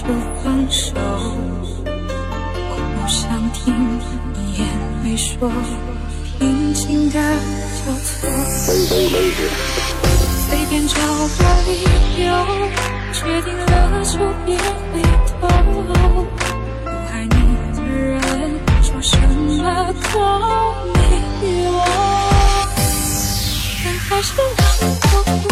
就放手，我不想听你也没说，平静的就走，随便找个理由，决定了就别回头。不爱你的人说什么都没用，还是难过。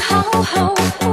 how, how, how.